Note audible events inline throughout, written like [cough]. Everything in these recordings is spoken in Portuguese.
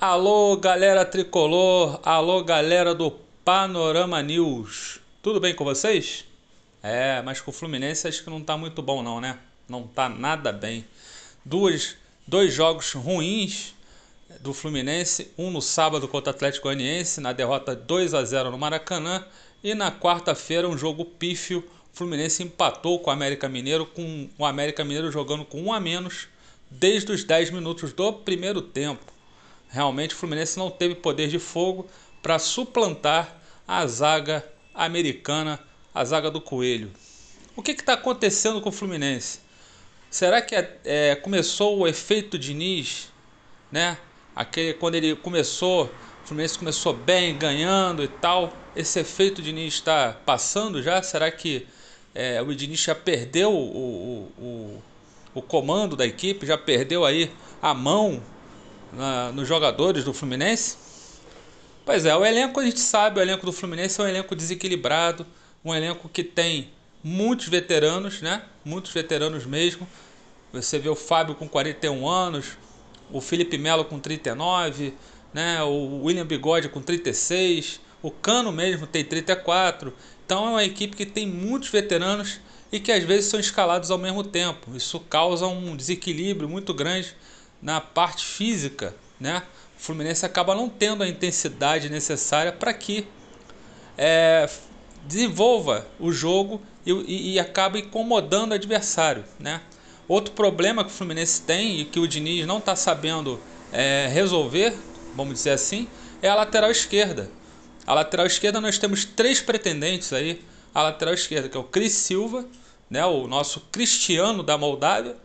Alô, galera tricolor, alô, galera do Panorama News. Tudo bem com vocês? É, mas com o Fluminense acho que não tá muito bom não, né? Não tá nada bem. Duas, dois jogos ruins do Fluminense, um no sábado contra o Atlético Goianiense, na derrota 2 a 0 no Maracanã, e na quarta-feira um jogo pífio, o Fluminense empatou com o América Mineiro, com o América Mineiro jogando com um a menos desde os 10 minutos do primeiro tempo. Realmente o Fluminense não teve poder de fogo para suplantar a zaga americana, a zaga do Coelho. O que está acontecendo com o Fluminense? Será que é, é, começou o efeito Diniz, né? Aquele, quando ele começou, o Fluminense começou bem, ganhando e tal. Esse efeito Diniz está passando já? Será que é, o Diniz já perdeu o, o, o, o comando da equipe? Já perdeu aí a mão na, nos jogadores do Fluminense? Pois é, o elenco a gente sabe, o elenco do Fluminense é um elenco desequilibrado, um elenco que tem muitos veteranos, né? Muitos veteranos mesmo. Você vê o Fábio com 41 anos, o Felipe Melo com 39, né? O William Bigode com 36, o Cano mesmo tem 34. Então é uma equipe que tem muitos veteranos e que às vezes são escalados ao mesmo tempo. Isso causa um desequilíbrio muito grande na parte física, né? O Fluminense acaba não tendo a intensidade necessária para que é, desenvolva o jogo e, e, e acaba incomodando o adversário, né? Outro problema que o Fluminense tem e que o Diniz não está sabendo é, resolver, vamos dizer assim, é a lateral esquerda. A lateral esquerda nós temos três pretendentes aí. A lateral esquerda, que é o Cris Silva, né, o nosso Cristiano da Moldávia,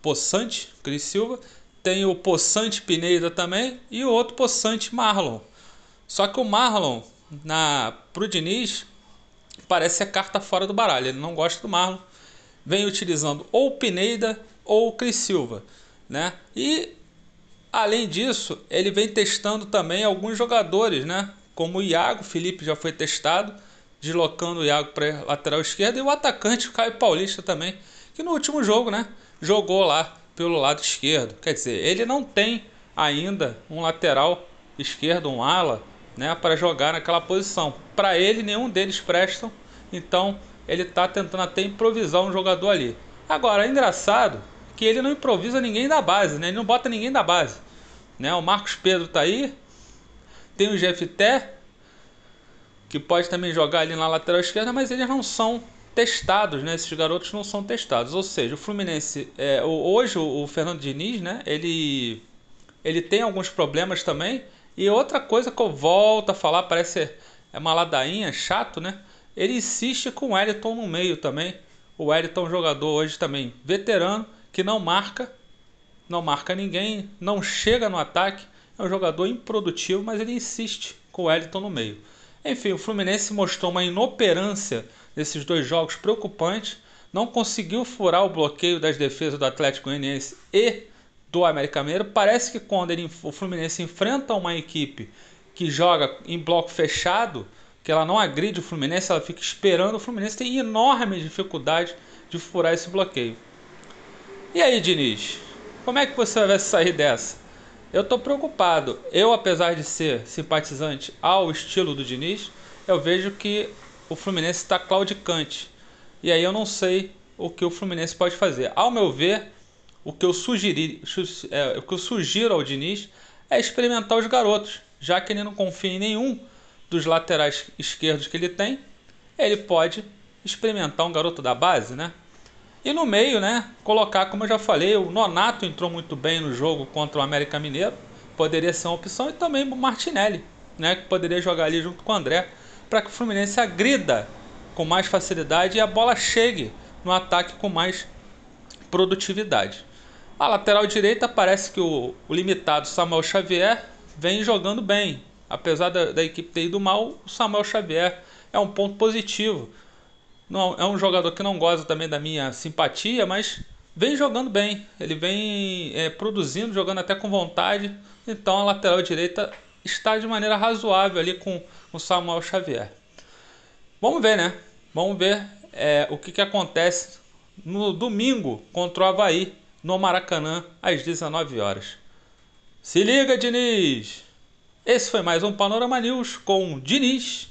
Poçante, Cris Silva, tem o Poçante Pineda também e o outro Poçante Marlon. Só que o Marlon, na pro Diniz, parece ser carta fora do baralho. Ele não gosta do Marlon. Vem utilizando ou Pineda ou Cris Silva. Né? E além disso, ele vem testando também alguns jogadores, né? como o Iago, Felipe já foi testado, deslocando o Iago para lateral esquerda, e o atacante o Caio Paulista também, que no último jogo né? jogou lá pelo lado esquerdo. Quer dizer, ele não tem ainda um lateral esquerdo, um ala, né, para jogar naquela posição. Para ele, nenhum deles prestam, então ele está tentando até improvisar um jogador ali. Agora, é engraçado que ele não improvisa ninguém da base, né? ele não bota ninguém da base. Né? O Marcos Pedro está aí, tem o GFT, que pode também jogar ali na lateral esquerda, mas eles não são testados, né? Esses garotos não são testados. Ou seja, o Fluminense, é, hoje o, Fernando Diniz, né? Ele, ele tem alguns problemas também. E outra coisa que eu volto a falar, parece é uma ladainha, chato, né? Ele insiste com o Wellington no meio também. O Wellington é jogador hoje também veterano, que não marca, não marca ninguém, não chega no ataque. É um jogador improdutivo, mas ele insiste com o Wellington no meio. Enfim, o Fluminense mostrou uma inoperância nesses dois jogos preocupantes. Não conseguiu furar o bloqueio das defesas do Atlético Goianiense e do América Mineiro. Parece que quando ele, o Fluminense enfrenta uma equipe que joga em bloco fechado, que ela não agride o Fluminense, ela fica esperando. O Fluminense tem enorme dificuldade de furar esse bloqueio. E aí, Diniz? Como é que você vai sair dessa? Eu estou preocupado. Eu, apesar de ser simpatizante ao estilo do Diniz, eu vejo que o Fluminense está claudicante. E aí eu não sei o que o Fluminense pode fazer. Ao meu ver, o que eu, sugeri, é, o que eu sugiro ao Diniz é experimentar os garotos. Já que ele não confia em nenhum dos laterais esquerdos que ele tem, ele pode experimentar um garoto da base, né? E no meio, né, colocar, como eu já falei, o Nonato entrou muito bem no jogo contra o América Mineiro, poderia ser uma opção, e também o Martinelli, né, que poderia jogar ali junto com o André para que o Fluminense agrida com mais facilidade e a bola chegue no ataque com mais produtividade. A lateral direita parece que o, o limitado Samuel Xavier vem jogando bem. Apesar da, da, equipe ter ido mal, o Samuel Xavier é um ponto positivo. Não, é um jogador que não gosta também da minha simpatia, mas vem jogando bem. Ele vem é, produzindo, jogando até com vontade. Então a lateral direita está de maneira razoável ali com o Samuel Xavier. Vamos ver, né? Vamos ver é, o que, que acontece no domingo contra o Havaí, no Maracanã, às 19 horas. Se liga, Diniz! Esse foi mais um Panorama News com o Diniz,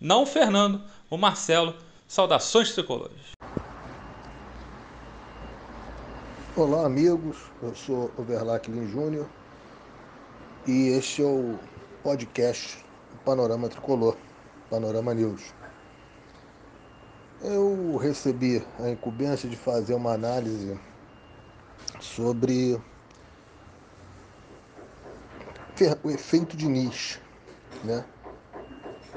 não o Fernando, o Marcelo. Saudações tricolores. Olá, amigos. Eu sou o Verlaclin Júnior e este é o podcast Panorama Tricolor, Panorama News. Eu recebi a incumbência de fazer uma análise sobre o efeito Diniz, né?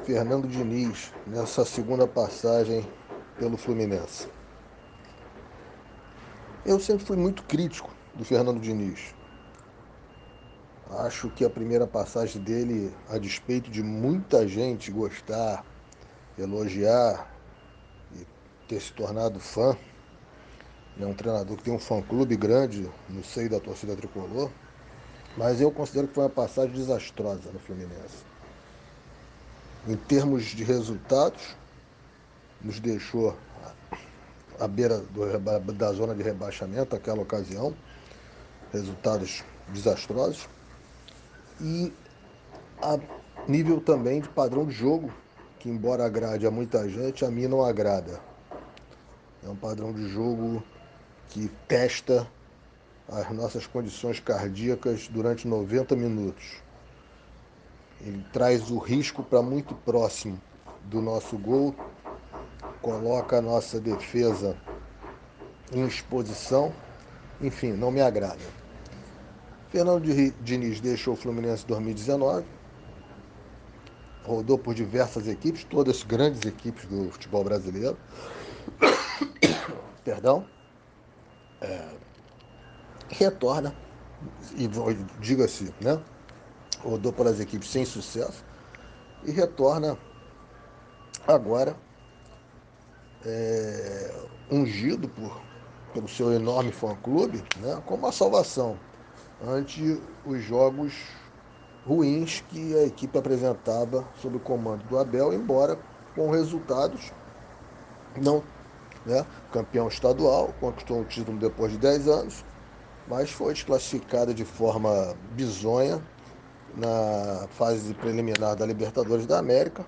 Fernando Diniz, nessa segunda passagem pelo Fluminense. Eu sempre fui muito crítico do Fernando Diniz. Acho que a primeira passagem dele, a despeito de muita gente gostar, elogiar e ter se tornado fã, é um treinador que tem um fã-clube grande no seio da torcida tricolor, mas eu considero que foi uma passagem desastrosa no Fluminense. Em termos de resultados, nos deixou à beira do, da zona de rebaixamento naquela ocasião, resultados desastrosos. E a nível também de padrão de jogo, que embora agrade a muita gente, a mim não agrada. É um padrão de jogo que testa as nossas condições cardíacas durante 90 minutos. Ele traz o risco para muito próximo do nosso gol, coloca a nossa defesa em exposição, enfim, não me agrada. Fernando Diniz deixou o Fluminense em 2019, rodou por diversas equipes, todas grandes equipes do futebol brasileiro. [coughs] Perdão. É, retorna, e diga-se, né? Rodou pelas equipes sem sucesso e retorna agora é, ungido por, pelo seu enorme fã-clube, né, como a salvação ante os jogos ruins que a equipe apresentava sob o comando do Abel, embora com resultados não né, campeão estadual, conquistou o título depois de 10 anos, mas foi desclassificada de forma bizonha na fase preliminar da Libertadores da América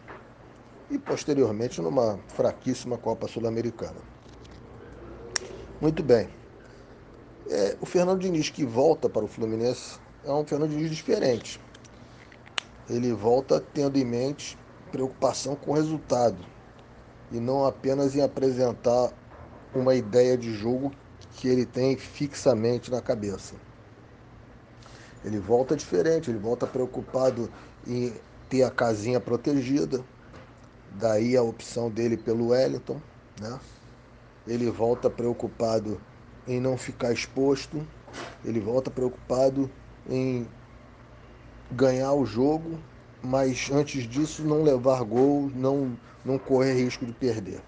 e posteriormente numa fraquíssima Copa Sul-Americana. Muito bem. É, o Fernando Diniz que volta para o Fluminense é um Fernando Diniz diferente. Ele volta tendo em mente preocupação com o resultado e não apenas em apresentar uma ideia de jogo que ele tem fixamente na cabeça. Ele volta diferente, ele volta preocupado em ter a casinha protegida, daí a opção dele pelo Wellington, né? Ele volta preocupado em não ficar exposto, ele volta preocupado em ganhar o jogo, mas antes disso não levar gol, não, não correr risco de perder.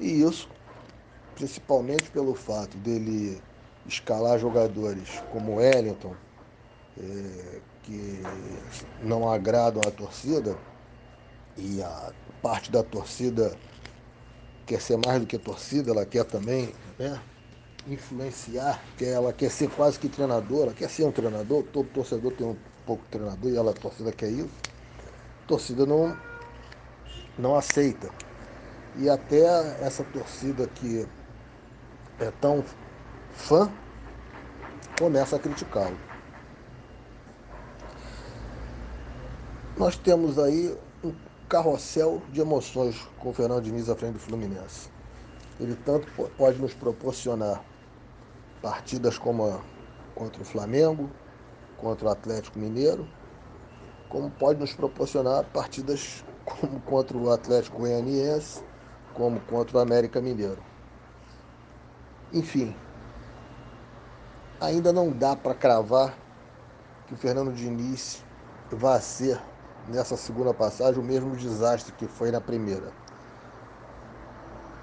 E isso principalmente pelo fato dele escalar jogadores como Wellington, é, que não agradam a torcida, e a parte da torcida quer ser mais do que torcida, ela quer também né, influenciar, quer, ela quer ser quase que treinador, ela quer ser um treinador, todo torcedor tem um pouco treinador e ela, a torcida quer isso. A torcida não, não aceita. E até essa torcida que é tão fã, começa a criticá-lo. Nós temos aí um carrossel de emoções com o Fernando Diniz à frente do Fluminense. Ele tanto pode nos proporcionar partidas como a, contra o Flamengo, contra o Atlético Mineiro, como pode nos proporcionar partidas [laughs] como contra o Atlético Goianiense, como contra o América Mineiro. Enfim, ainda não dá para cravar que o Fernando Diniz vai ser, nessa segunda passagem, o mesmo desastre que foi na primeira.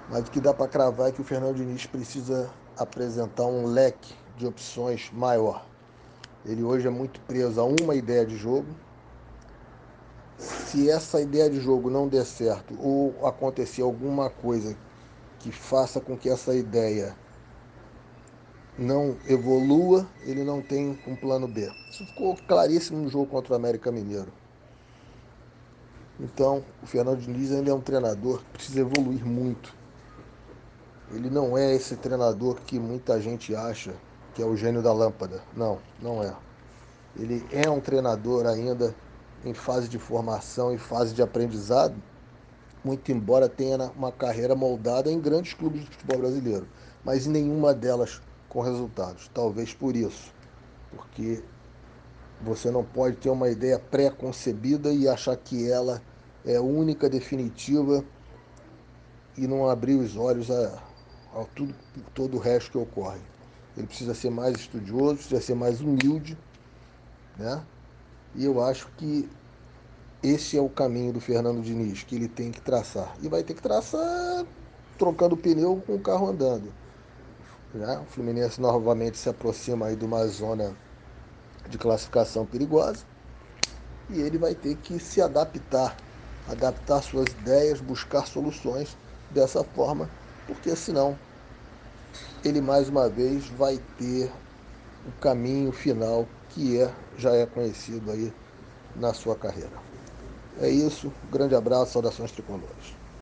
Mas o que dá para cravar é que o Fernando Diniz precisa apresentar um leque de opções maior. Ele hoje é muito preso a uma ideia de jogo. Se essa ideia de jogo não der certo ou acontecer alguma coisa que faça com que essa ideia não evolua, ele não tem um plano B. Isso ficou claríssimo no jogo contra o América Mineiro. Então, o Fernando Diniz ainda é um treinador que precisa evoluir muito. Ele não é esse treinador que muita gente acha que é o gênio da lâmpada. Não, não é. Ele é um treinador ainda em fase de formação e fase de aprendizado, muito embora tenha uma carreira moldada em grandes clubes de futebol brasileiro, mas nenhuma delas com resultados. Talvez por isso, porque você não pode ter uma ideia pré-concebida e achar que ela é única, definitiva e não abrir os olhos a, a tudo, todo o resto que ocorre. Ele precisa ser mais estudioso, precisa ser mais humilde, né? E eu acho que esse é o caminho do Fernando Diniz que ele tem que traçar. E vai ter que traçar trocando pneu com o carro andando. Né? O Fluminense novamente se aproxima aí de uma zona de classificação perigosa e ele vai ter que se adaptar, adaptar suas ideias, buscar soluções dessa forma, porque senão ele mais uma vez vai ter o caminho final que é já é conhecido aí na sua carreira. É isso, grande abraço, saudações tricolores.